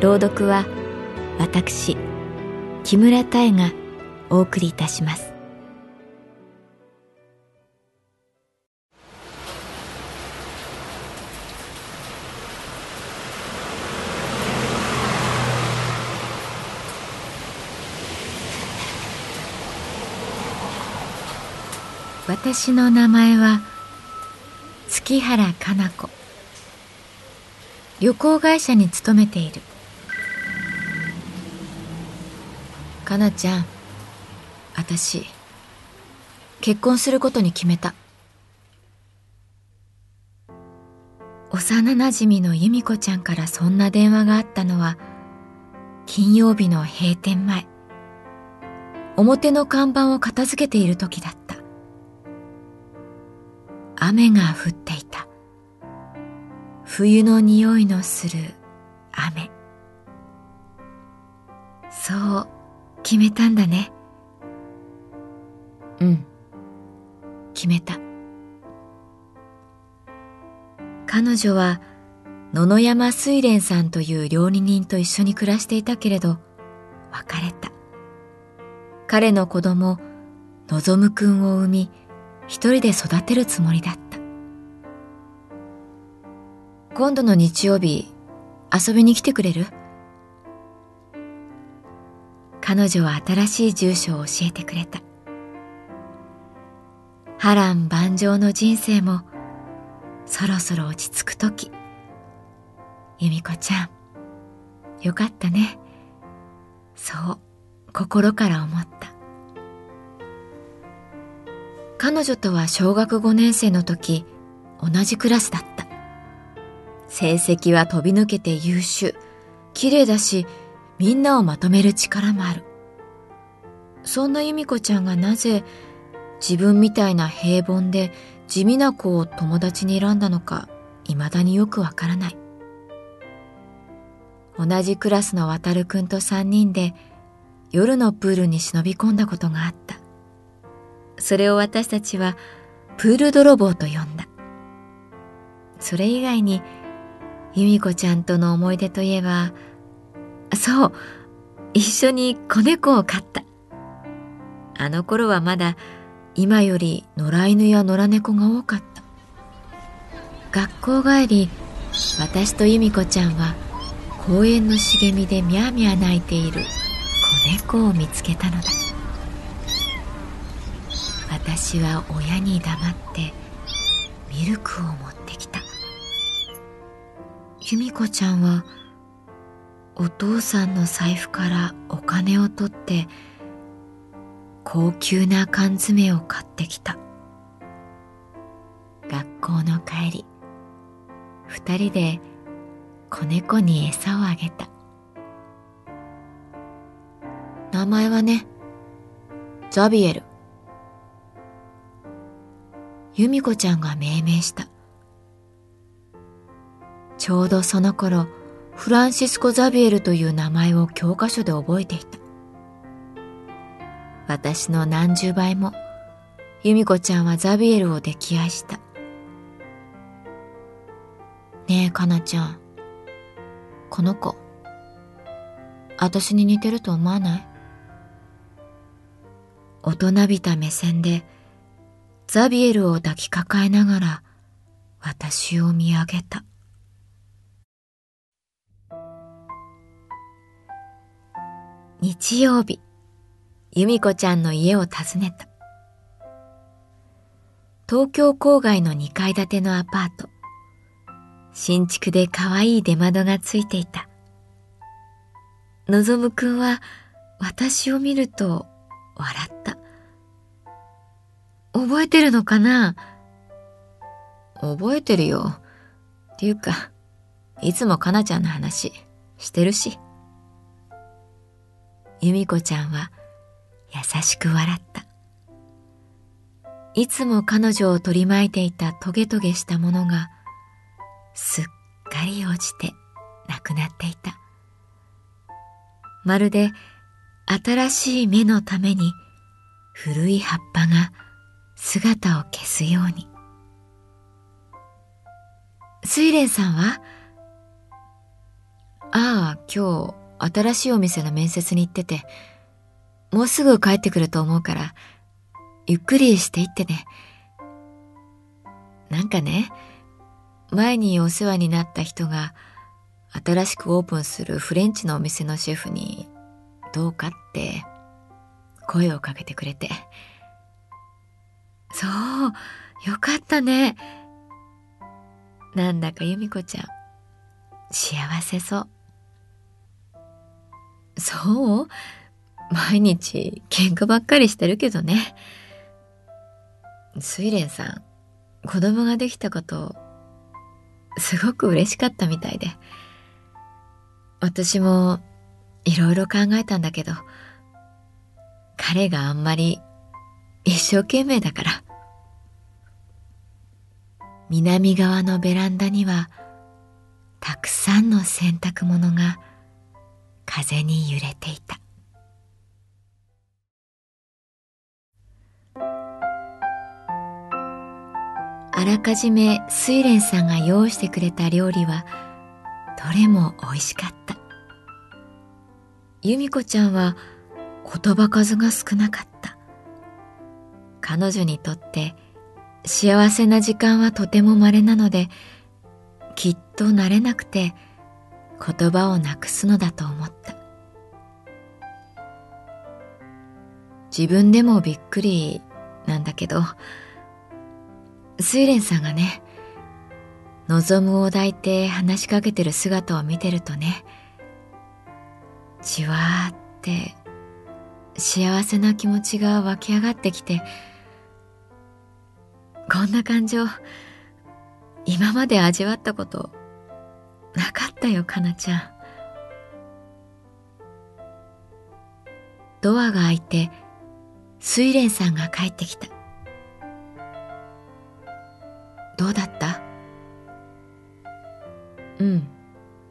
朗読は私木村多江がお送りいたします。私の名前は月原かな子。旅行会社に勤めている。かなちゃん。私結婚することに決めた。幼なじみの由美子ちゃんからそんな電話があったのは金曜日の閉店前。表の看板を片付けている時だった。雨が降っていた。冬の匂いのする雨。そう決めたんだね。うん。決めた。彼女は野々山水蓮さんという料理人と一緒に暮らしていたけれど別れた。彼の子供望くんを産み一人で育てるつもりだった。今度の日曜日遊びに来てくれる？彼女は新しい住所を教えてくれた。波乱万丈の人生もそろそろ落ち着く時。由美子ちゃんよかったね。そう心から思った。彼女とは小学5年生の時同じクラスだった。成績は飛び抜けて優秀。綺麗だしみんなをまとめる力もある。そんな由美子ちゃんがなぜ自分みたいな平凡で地味な子を友達に選んだのか未だによくわからない。同じクラスの渡くんと三人で夜のプールに忍び込んだことがあった。それを私たちはプール泥棒と呼んだ。それ以外に、由美子ちゃんとの思い出といえば、そう、一緒に子猫を飼った。あの頃はまだ今より野良犬や野良猫が多かった。学校帰り、私と由美子ちゃんは公園の茂みでみゃーみゃー泣いている子猫を見つけたのだ。私は親に黙ってミルクを持ってきた由美子ちゃんはお父さんの財布からお金を取って高級な缶詰を買ってきた。学校の帰り二人で子猫に餌をあげた。名前はねザビエル。由美子ちゃんが命名した。ちょうどその頃、フランシスコ・ザビエルという名前を教科書で覚えていた。私の何十倍も、由美子ちゃんはザビエルを溺愛した。ねえ、かなちゃん。この子、私に似てると思わない？大人びた目線で、ザビエルを抱きかかえながら私を見上げた。日曜日、由美子ちゃんの家を訪ねた。東京郊外の2階建てのアパート。新築で可愛い出窓がついていた。のぞむくんは私を見ると笑った。覚えてるのかな？覚えてるよ。っていうか、いつもかなちゃんの話してるし。由美子ちゃんは優しく笑った。いつも彼女を取り巻いていたトゲトゲしたものがすっかり落ちてなくなっていた。まるで新しい芽のために古い葉っぱが姿を消すように。睡蓮さんは？ああ、今日新しいお店の面接に行ってて、もうすぐ帰ってくると思うから、ゆっくりしていってね。なんかね、前にお世話になった人が新しくオープンするフレンチのお店のシェフにどうかって声をかけてくれて。そう、よかったね。なんだか由美子ちゃん、幸せそう。そう？毎日喧嘩ばっかりしてるけどね。睡蓮さん、子供ができたことすごく嬉しかったみたいで。私もいろいろ考えたんだけど、彼があんまり一生懸命だから。南側のベランダにはたくさんの洗濯物が風に揺れていた。あらかじめ睡蓮さんが用意してくれた料理はどれも美味しかった。由美子ちゃんは言葉数が少なかった。彼女にとって幸せな時間はとても稀なので、きっと慣れなくて言葉をなくすのだと思った。自分でもびっくりなんだけど、睡蓮さんがね、望むを抱いて話しかけてる姿を見てるとね、じわーって幸せな気持ちが湧き上がってきて、こんな感情、今まで味わったことなかったよ、かなちゃん。ドアが開いて、睡蓮さんが帰ってきた。どうだった？うん、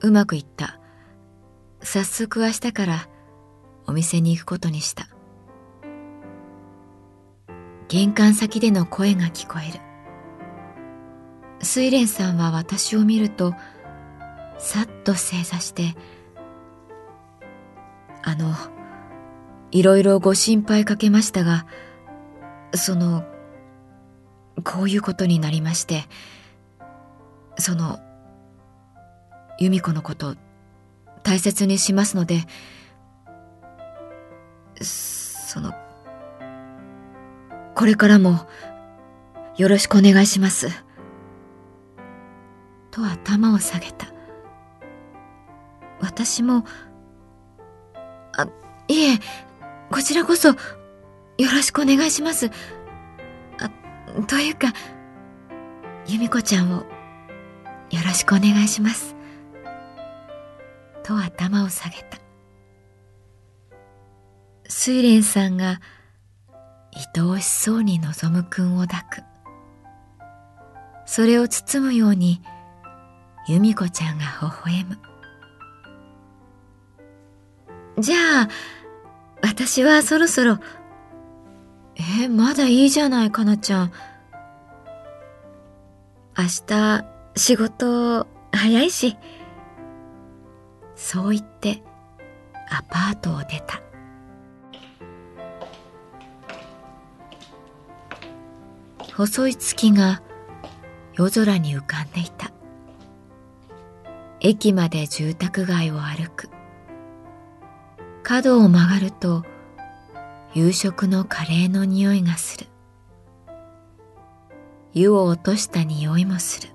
うまくいった。早速明日からお店に行くことにした。玄関先での声が聞こえる。睡蓮さんは私を見ると、さっと正座して、あの、いろいろご心配かけましたが、その、こういうことになりまして、その、由美子のこと大切にしますので、その、これからもよろしくお願いします。と頭を下げた。私も、あ、いえ、こちらこそよろしくお願いします。あ、というか、由美子ちゃんをよろしくお願いします。と頭を下げた。睡蓮さんが愛おしそうに望むくんを抱く。それを包むように由美子ちゃんが微笑む。じゃあ、私はそろそろ、え、まだいいじゃない、かなちゃん。明日、仕事、早いし。そう言って、アパートを出た。細い月が夜空に浮かんでいた。駅まで住宅街を歩く。角を曲がると夕食のカレーの匂いがする。湯を落とした匂いもする。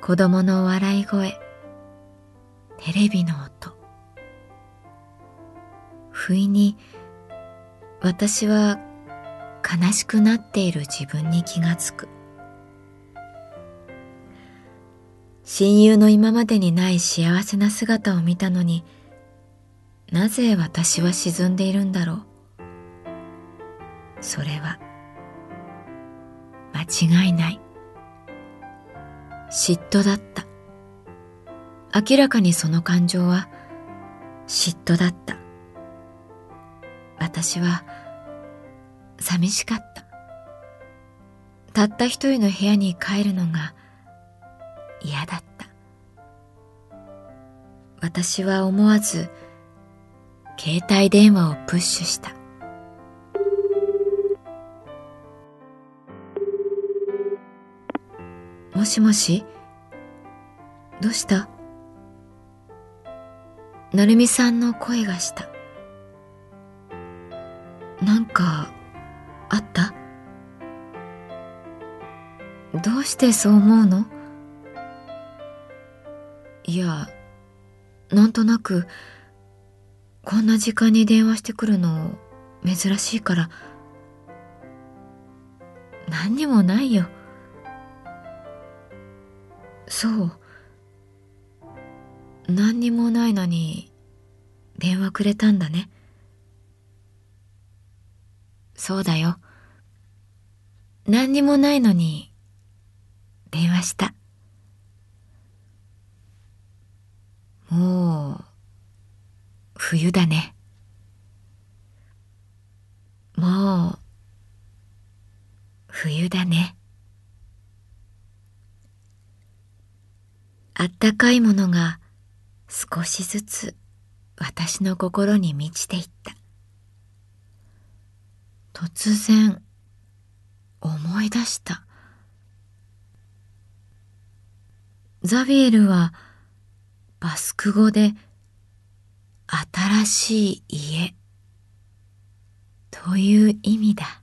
子供の笑い声。テレビの音。不意に私は悲しくなっている自分に気がつく。親友の今までにない幸せな姿を見たのになぜ私は沈んでいるんだろう？それは間違いない。嫉妬だった。明らかにその感情は嫉妬だった。私は寂しかった。たった一人の部屋に帰るのが嫌だった。私は思わず携帯電話をプッシュした。もしもし？どうした？なるみさんの声がした。なんか、あった？どうしてそう思うの？いや、なんとなく、こんな時間に電話してくるの珍しいから、何にもないよ。そう。何にもないのに電話くれたんだね。そうだよ。何にもないのに電話した。もう冬だね。もう冬だね。あったかいものが少しずつ私の心に満ちていった。突然思い出した。ザビエルはバスク語で新しい家という意味だ。